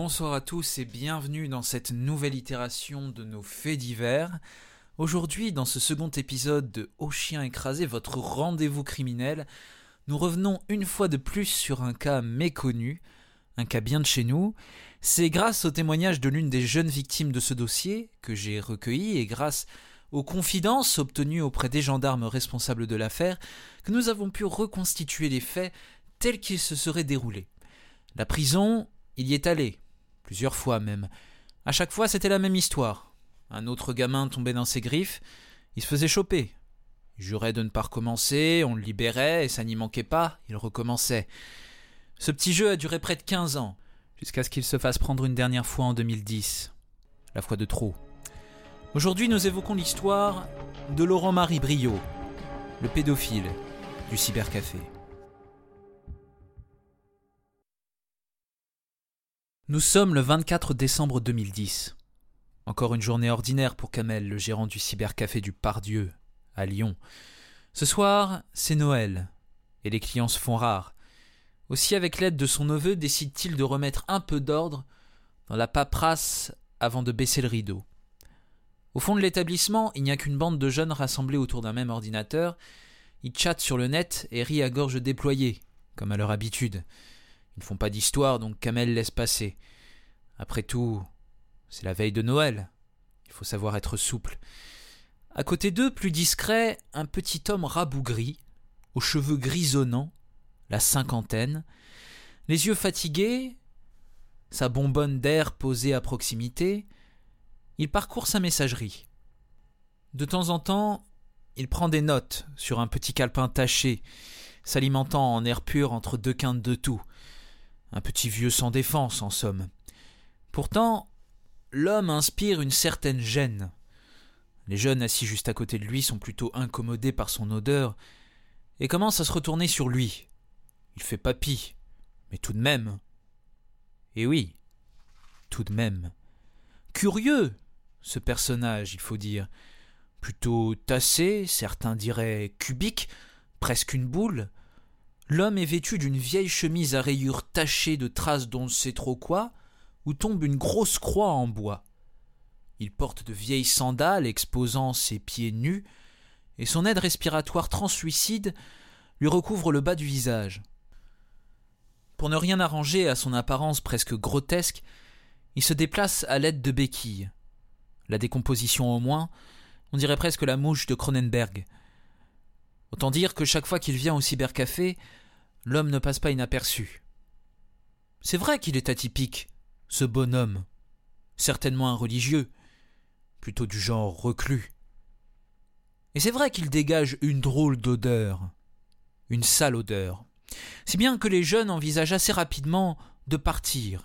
Bonsoir à tous et bienvenue dans cette nouvelle itération de nos faits divers. Aujourd'hui, dans ce second épisode de Au chien écrasé, votre rendez-vous criminel, nous revenons une fois de plus sur un cas méconnu, un cas bien de chez nous. C'est grâce au témoignage de l'une des jeunes victimes de ce dossier que j'ai recueilli et grâce aux confidences obtenues auprès des gendarmes responsables de l'affaire que nous avons pu reconstituer les faits tels qu'ils se seraient déroulés. La prison, il y est allé, plusieurs fois même. À chaque fois, c'était la même histoire. Un autre gamin tombait dans ses griffes, il se faisait choper. Il jurait de ne pas recommencer, on le libérait, et ça n'y manquait pas, il recommençait. Ce petit jeu a duré près de quinze ans, jusqu'à ce qu'il se fasse prendre une dernière fois en 2010. La fois de trop. Aujourd'hui, nous évoquons l'histoire de Laurent-Marie Briot, le pédophile du cybercafé. Nous sommes le 24 décembre 2010. Encore une journée ordinaire pour Kamel, le gérant du cybercafé du Pardieu, à Lyon. Ce soir, c'est Noël, et les clients se font rares. Aussi, avec l'aide de son neveu, décide-t-il de remettre un peu d'ordre dans la paperasse avant de baisser le rideau. Au fond de l'établissement, il n'y a qu'une bande de jeunes rassemblés autour d'un même ordinateur. Ils chattent sur le net et rient à gorge déployée, comme à leur habitude. Ils ne font pas d'histoire, donc Kamel laisse passer. Après tout, c'est la veille de Noël. Il faut savoir être souple. À côté d'eux, plus discret, un petit homme rabougri, aux cheveux grisonnants, la cinquantaine, les yeux fatigués, sa bonbonne d'air posée à proximité, il parcourt sa messagerie. De temps en temps, il prend des notes sur un petit calepin taché, s'alimentant en air pur entre deux quintes de tout. Un petit vieux sans défense, en somme. Pourtant, l'homme inspire une certaine gêne. Les jeunes assis juste à côté de lui sont plutôt incommodés par son odeur et commencent à se retourner sur lui. Il fait papy, mais tout de même. Et oui, tout de même. Curieux, ce personnage, il faut dire. Plutôt tassé, certains diraient cubique, presque une boule. L'homme est vêtu d'une vieille chemise à rayures tachées de traces d'on ne sait trop quoi, où tombe une grosse croix en bois. Il porte de vieilles sandales exposant ses pieds nus, et son aide respiratoire translucide lui recouvre le bas du visage. Pour ne rien arranger à son apparence presque grotesque, il se déplace à l'aide de béquilles. La décomposition au moins, on dirait presque la mouche de Cronenberg. Autant dire que chaque fois qu'il vient au cybercafé, l'homme ne passe pas inaperçu. C'est vrai qu'il est atypique, ce bonhomme. Certainement un religieux, plutôt du genre reclus. Et c'est vrai qu'il dégage une drôle d'odeur, une sale odeur, si bien que les jeunes envisagent assez rapidement de partir.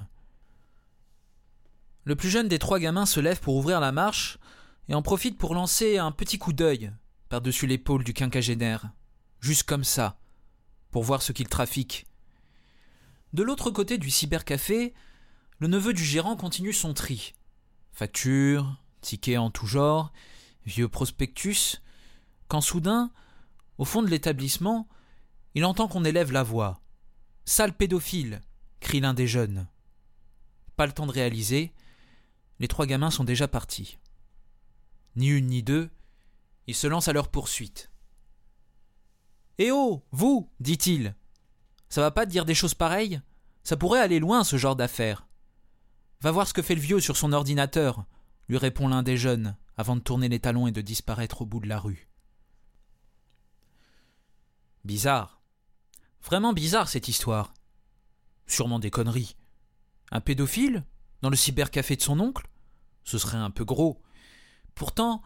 Le plus jeune des trois gamins se lève pour ouvrir la marche et en profite pour lancer un petit coup d'œil par-dessus l'épaule du quinquagénaire, juste comme ça, pour voir ce qu'il trafique. De l'autre côté du cybercafé, le neveu du gérant continue son tri. Factures, tickets en tout genre, vieux prospectus, quand soudain, au fond de l'établissement, il entend qu'on élève la voix. Sale pédophile crie l'un des jeunes. Pas le temps de réaliser, les trois gamins sont déjà partis. Ni une ni deux, ils se lancent à leur poursuite. Eh oh, vous dit-il. Ça va pas te dire des choses pareilles? Ça pourrait aller loin, ce genre d'affaire. Va voir ce que fait le vieux sur son ordinateur, lui répond l'un des jeunes, avant de tourner les talons et de disparaître au bout de la rue. Bizarre. Vraiment bizarre cette histoire. Sûrement des conneries. Un pédophile? Dans le cybercafé de son oncle? Ce serait un peu gros. Pourtant,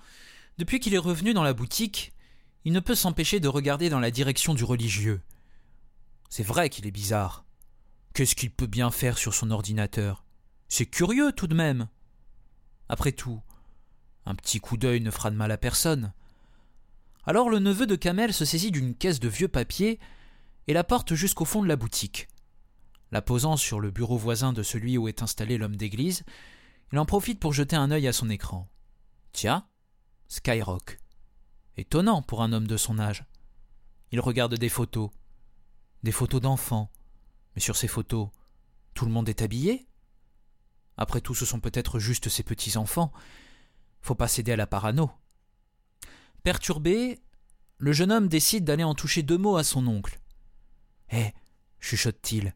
depuis qu'il est revenu dans la boutique, il ne peut s'empêcher de regarder dans la direction du religieux. C'est vrai qu'il est bizarre. Qu'est-ce qu'il peut bien faire sur son ordinateur? C'est curieux tout de même. Après tout, un petit coup d'œil ne fera de mal à personne. Alors le neveu de Kamel se saisit d'une caisse de vieux papier et la porte jusqu'au fond de la boutique. La posant sur le bureau voisin de celui où est installé l'homme d'église, il en profite pour jeter un œil à son écran. Tiens, Skyrock. Étonnant pour un homme de son âge. Il regarde des photos. Des photos d'enfants. Mais sur ces photos, tout le monde est habillé Après tout, ce sont peut-être juste ses petits-enfants. Faut pas céder à la parano. Perturbé, le jeune homme décide d'aller en toucher deux mots à son oncle. Hé, chuchote-t-il.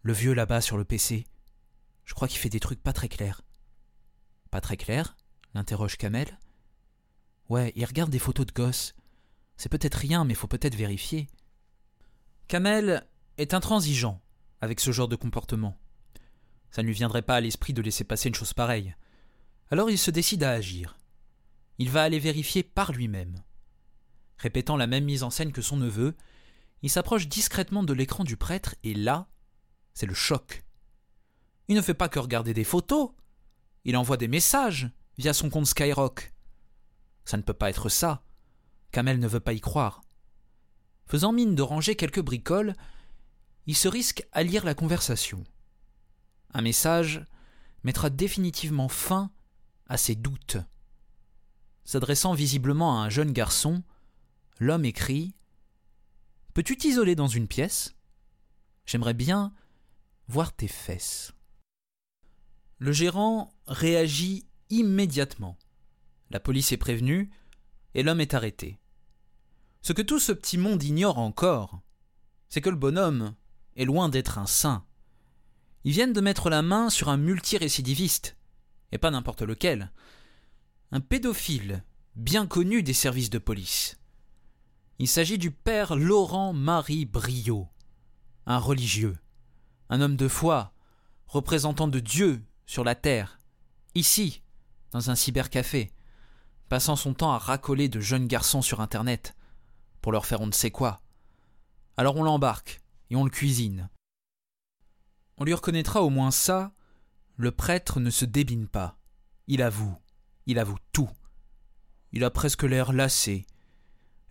Le vieux là-bas sur le PC. Je crois qu'il fait des trucs pas très clairs. Pas très clairs l'interroge Kamel. Ouais, il regarde des photos de gosses. C'est peut-être rien, mais faut peut-être vérifier. Kamel est intransigeant avec ce genre de comportement. Ça ne lui viendrait pas à l'esprit de laisser passer une chose pareille. Alors il se décide à agir. Il va aller vérifier par lui-même. Répétant la même mise en scène que son neveu, il s'approche discrètement de l'écran du prêtre et là, c'est le choc. Il ne fait pas que regarder des photos, il envoie des messages via son compte Skyrock. Ça ne peut pas être ça. Kamel ne veut pas y croire. Faisant mine de ranger quelques bricoles, il se risque à lire la conversation. Un message mettra définitivement fin à ses doutes. S'adressant visiblement à un jeune garçon, l'homme écrit Peux-tu t'isoler dans une pièce? J'aimerais bien voir tes fesses. Le gérant réagit immédiatement. La police est prévenue et l'homme est arrêté. Ce que tout ce petit monde ignore encore, c'est que le bonhomme est loin d'être un saint. Ils viennent de mettre la main sur un multirécidiviste, et pas n'importe lequel, un pédophile bien connu des services de police. Il s'agit du père Laurent-Marie Briot, un religieux, un homme de foi, représentant de Dieu sur la terre, ici, dans un cybercafé, passant son temps à racoler de jeunes garçons sur Internet, pour leur faire on ne sait quoi. Alors on l'embarque, et on le cuisine. On lui reconnaîtra au moins ça, le prêtre ne se débine pas. Il avoue, il avoue tout. Il a presque l'air lassé.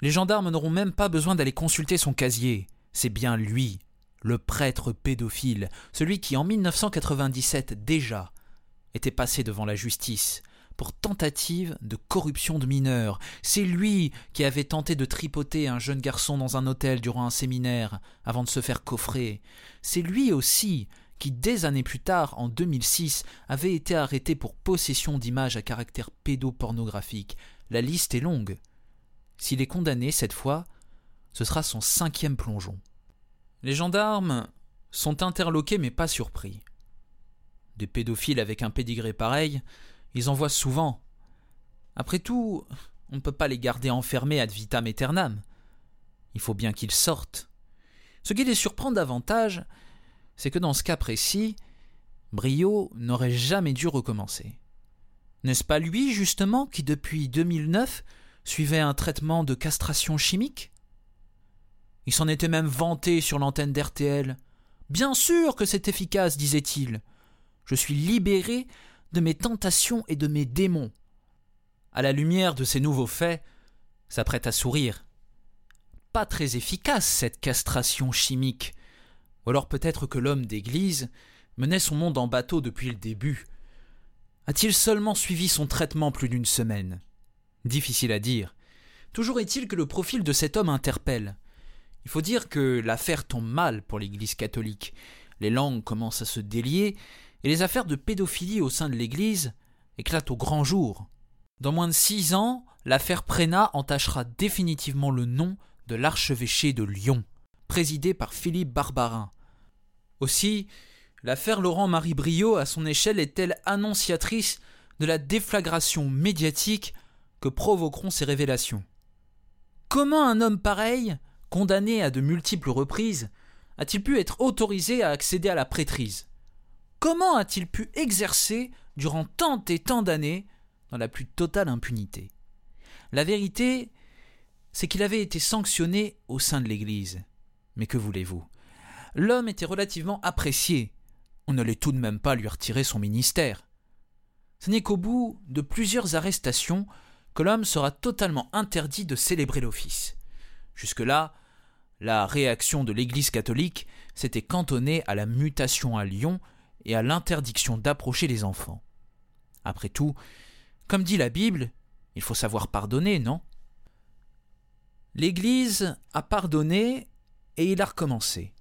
Les gendarmes n'auront même pas besoin d'aller consulter son casier. C'est bien lui, le prêtre pédophile, celui qui en 1997 déjà était passé devant la justice pour tentative de corruption de mineurs. C'est lui qui avait tenté de tripoter un jeune garçon dans un hôtel durant un séminaire avant de se faire coffrer. C'est lui aussi qui, des années plus tard, en 2006, avait été arrêté pour possession d'images à caractère pédopornographique. La liste est longue. S'il est condamné cette fois, ce sera son cinquième plongeon. Les gendarmes sont interloqués mais pas surpris. Des pédophiles avec un pédigré pareil, ils en voient souvent. Après tout, on ne peut pas les garder enfermés ad vitam aeternam. Il faut bien qu'ils sortent. Ce qui les surprend davantage, c'est que dans ce cas précis, Brio n'aurait jamais dû recommencer. N'est-ce pas lui, justement, qui depuis 2009 suivait un traitement de castration chimique? Il s'en était même vanté sur l'antenne d'RTL. Bien sûr que c'est efficace, disait-il. Je suis libéré de mes tentations et de mes démons. À la lumière de ces nouveaux faits, s'apprête à sourire. Pas très efficace cette castration chimique. Ou alors peut-être que l'homme d'église menait son monde en bateau depuis le début. A-t-il seulement suivi son traitement plus d'une semaine? Difficile à dire. Toujours est-il que le profil de cet homme interpelle. Il faut dire que l'affaire tombe mal pour l'Église catholique. Les langues commencent à se délier, et les affaires de pédophilie au sein de l'Église éclatent au grand jour. Dans moins de six ans, l'affaire Prénat entachera définitivement le nom de l'archevêché de Lyon, présidé par Philippe Barbarin. Aussi, l'affaire Laurent-Marie Briot, à son échelle, est-elle annonciatrice de la déflagration médiatique que provoqueront ces révélations? Comment un homme pareil, condamné à de multiples reprises, a-t-il pu être autorisé à accéder à la prêtrise? Comment a-t-il pu exercer durant tant et tant d'années dans la plus totale impunité? La vérité, c'est qu'il avait été sanctionné au sein de l'Église. Mais que voulez-vous? L'homme était relativement apprécié. On n'allait tout de même pas lui retirer son ministère. Ce n'est qu'au bout de plusieurs arrestations que l'homme sera totalement interdit de célébrer l'office. Jusque-là, la réaction de l'Église catholique s'était cantonnée à la mutation à Lyon et à l'interdiction d'approcher les enfants. Après tout, comme dit la Bible, il faut savoir pardonner, non? L'Église a pardonné et il a recommencé.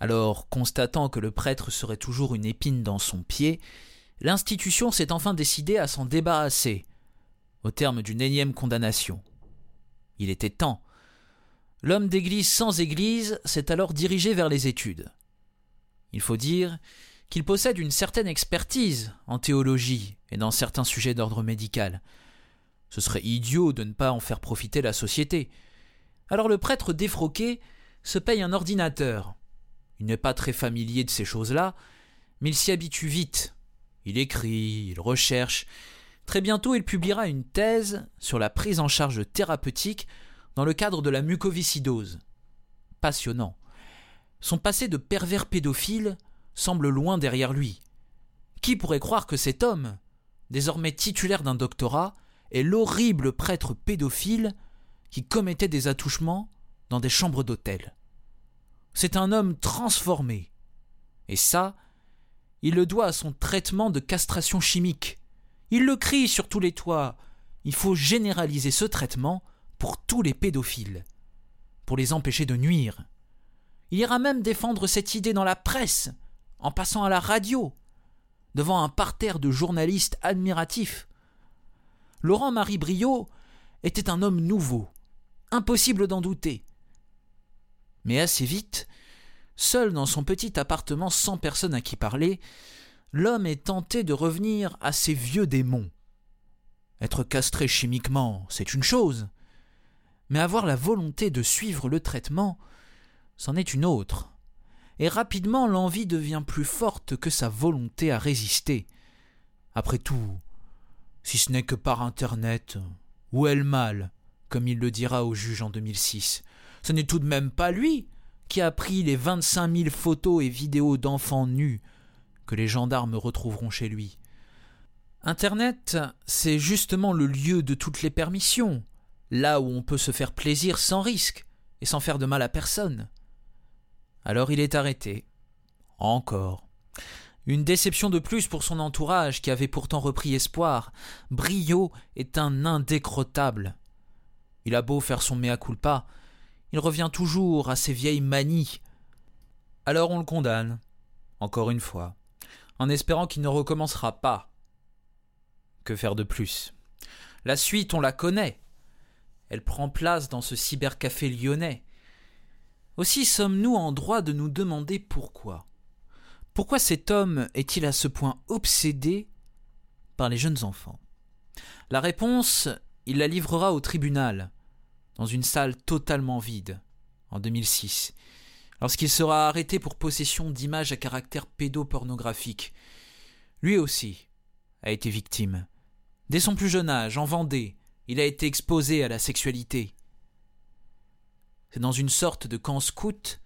Alors, constatant que le prêtre serait toujours une épine dans son pied, l'institution s'est enfin décidée à s'en débarrasser, au terme d'une énième condamnation. Il était temps. L'homme d'église sans église s'est alors dirigé vers les études. Il faut dire qu'il possède une certaine expertise en théologie et dans certains sujets d'ordre médical. Ce serait idiot de ne pas en faire profiter la société. Alors le prêtre défroqué se paye un ordinateur. Il n'est pas très familier de ces choses-là, mais il s'y habitue vite. Il écrit, il recherche. Très bientôt, il publiera une thèse sur la prise en charge thérapeutique dans le cadre de la mucoviscidose. Passionnant. Son passé de pervers pédophile semble loin derrière lui. Qui pourrait croire que cet homme, désormais titulaire d'un doctorat, est l'horrible prêtre pédophile qui commettait des attouchements dans des chambres d'hôtel? C'est un homme transformé. Et ça, il le doit à son traitement de castration chimique. Il le crie sur tous les toits. Il faut généraliser ce traitement pour tous les pédophiles, pour les empêcher de nuire. Il ira même défendre cette idée dans la presse, en passant à la radio, devant un parterre de journalistes admiratifs. Laurent-Marie Briot était un homme nouveau, impossible d'en douter. Mais assez vite, seul dans son petit appartement sans personne à qui parler, l'homme est tenté de revenir à ses vieux démons. Être castré chimiquement, c'est une chose, mais avoir la volonté de suivre le traitement, c'en est une autre. Et rapidement l'envie devient plus forte que sa volonté à résister. Après tout, si ce n'est que par Internet, où est le mal, comme il le dira au juge en 2006. Ce n'est tout de même pas lui qui a pris les 25 000 photos et vidéos d'enfants nus que les gendarmes retrouveront chez lui. Internet, c'est justement le lieu de toutes les permissions, là où on peut se faire plaisir sans risque et sans faire de mal à personne. Alors il est arrêté. Encore. Une déception de plus pour son entourage qui avait pourtant repris espoir. Brio est un indécrottable. Il a beau faire son mea culpa, il revient toujours à ses vieilles manies. Alors on le condamne, encore une fois, en espérant qu'il ne recommencera pas. Que faire de plus? La suite, on la connaît. Elle prend place dans ce cybercafé lyonnais. Aussi sommes-nous en droit de nous demander pourquoi. Pourquoi cet homme est-il à ce point obsédé par les jeunes enfants? La réponse, il la livrera au tribunal, dans une salle totalement vide, en 2006, lorsqu'il sera arrêté pour possession d'images à caractère pédopornographique. Lui aussi a été victime. Dès son plus jeune âge, en Vendée, il a été exposé à la sexualité. C'est dans une sorte de camp scout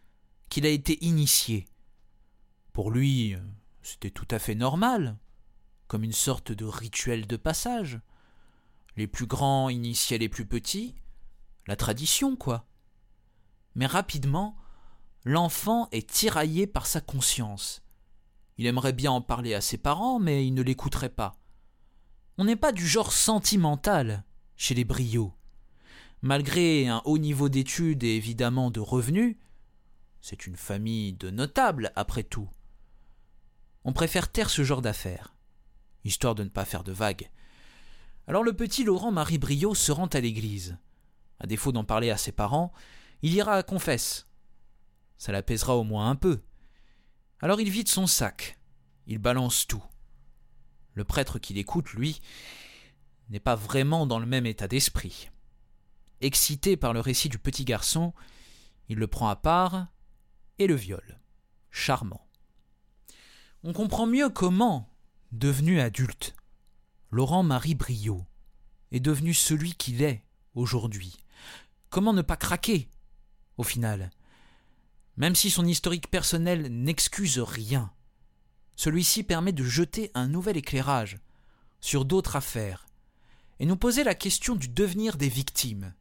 qu'il a été initié. Pour lui, c'était tout à fait normal, comme une sorte de rituel de passage. Les plus grands initiaient les plus petits, la tradition, quoi. Mais rapidement, l'enfant est tiraillé par sa conscience. Il aimerait bien en parler à ses parents, mais il ne l'écouterait pas. On n'est pas du genre sentimental chez les briots. Malgré un haut niveau d'études et évidemment de revenus, c'est une famille de notables après tout. On préfère taire ce genre d'affaires, histoire de ne pas faire de vagues. Alors le petit Laurent Marie Briot se rend à l'église. À défaut d'en parler à ses parents, il ira à confesse. Ça l'apaisera au moins un peu. Alors il vide son sac. Il balance tout. Le prêtre qui l'écoute, lui, n'est pas vraiment dans le même état d'esprit. Excité par le récit du petit garçon, il le prend à part et le viole. Charmant. On comprend mieux comment, devenu adulte, Laurent-Marie Briot est devenu celui qu'il est aujourd'hui, Comment ne pas craquer, au final? Même si son historique personnel n'excuse rien, celui-ci permet de jeter un nouvel éclairage sur d'autres affaires et nous poser la question du devenir des victimes.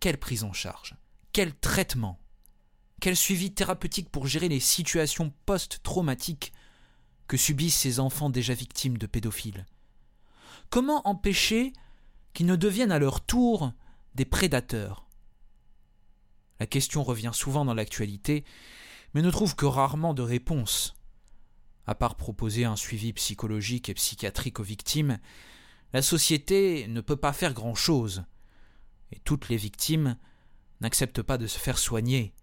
Quelle prise en charge Quel traitement Quel suivi thérapeutique pour gérer les situations post-traumatiques que subissent ces enfants déjà victimes de pédophiles? Comment empêcher qu'ils ne deviennent à leur tour des prédateurs? La question revient souvent dans l'actualité, mais ne trouve que rarement de réponse. À part proposer un suivi psychologique et psychiatrique aux victimes, la société ne peut pas faire grand-chose. Et toutes les victimes n'acceptent pas de se faire soigner,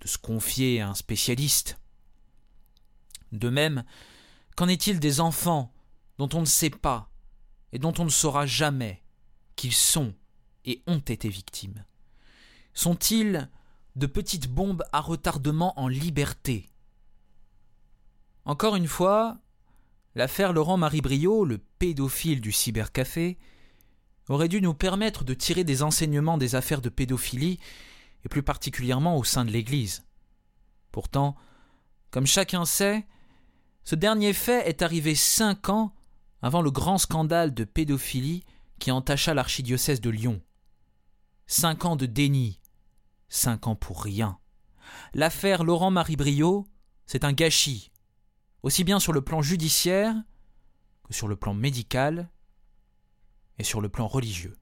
de se confier à un spécialiste. De même, qu'en est-il des enfants dont on ne sait pas et dont on ne saura jamais qu'ils sont et ont été victimes? Sont-ils de petites bombes à retardement en liberté? Encore une fois, l'affaire Laurent-Marie Briot, le pédophile du cybercafé, aurait dû nous permettre de tirer des enseignements des affaires de pédophilie, et plus particulièrement au sein de l'Église. Pourtant, comme chacun sait, ce dernier fait est arrivé cinq ans avant le grand scandale de pédophilie qui entacha l'archidiocèse de Lyon. Cinq ans de déni, cinq ans pour rien. L'affaire Laurent-Marie Briot, c'est un gâchis, aussi bien sur le plan judiciaire que sur le plan médical et sur le plan religieux.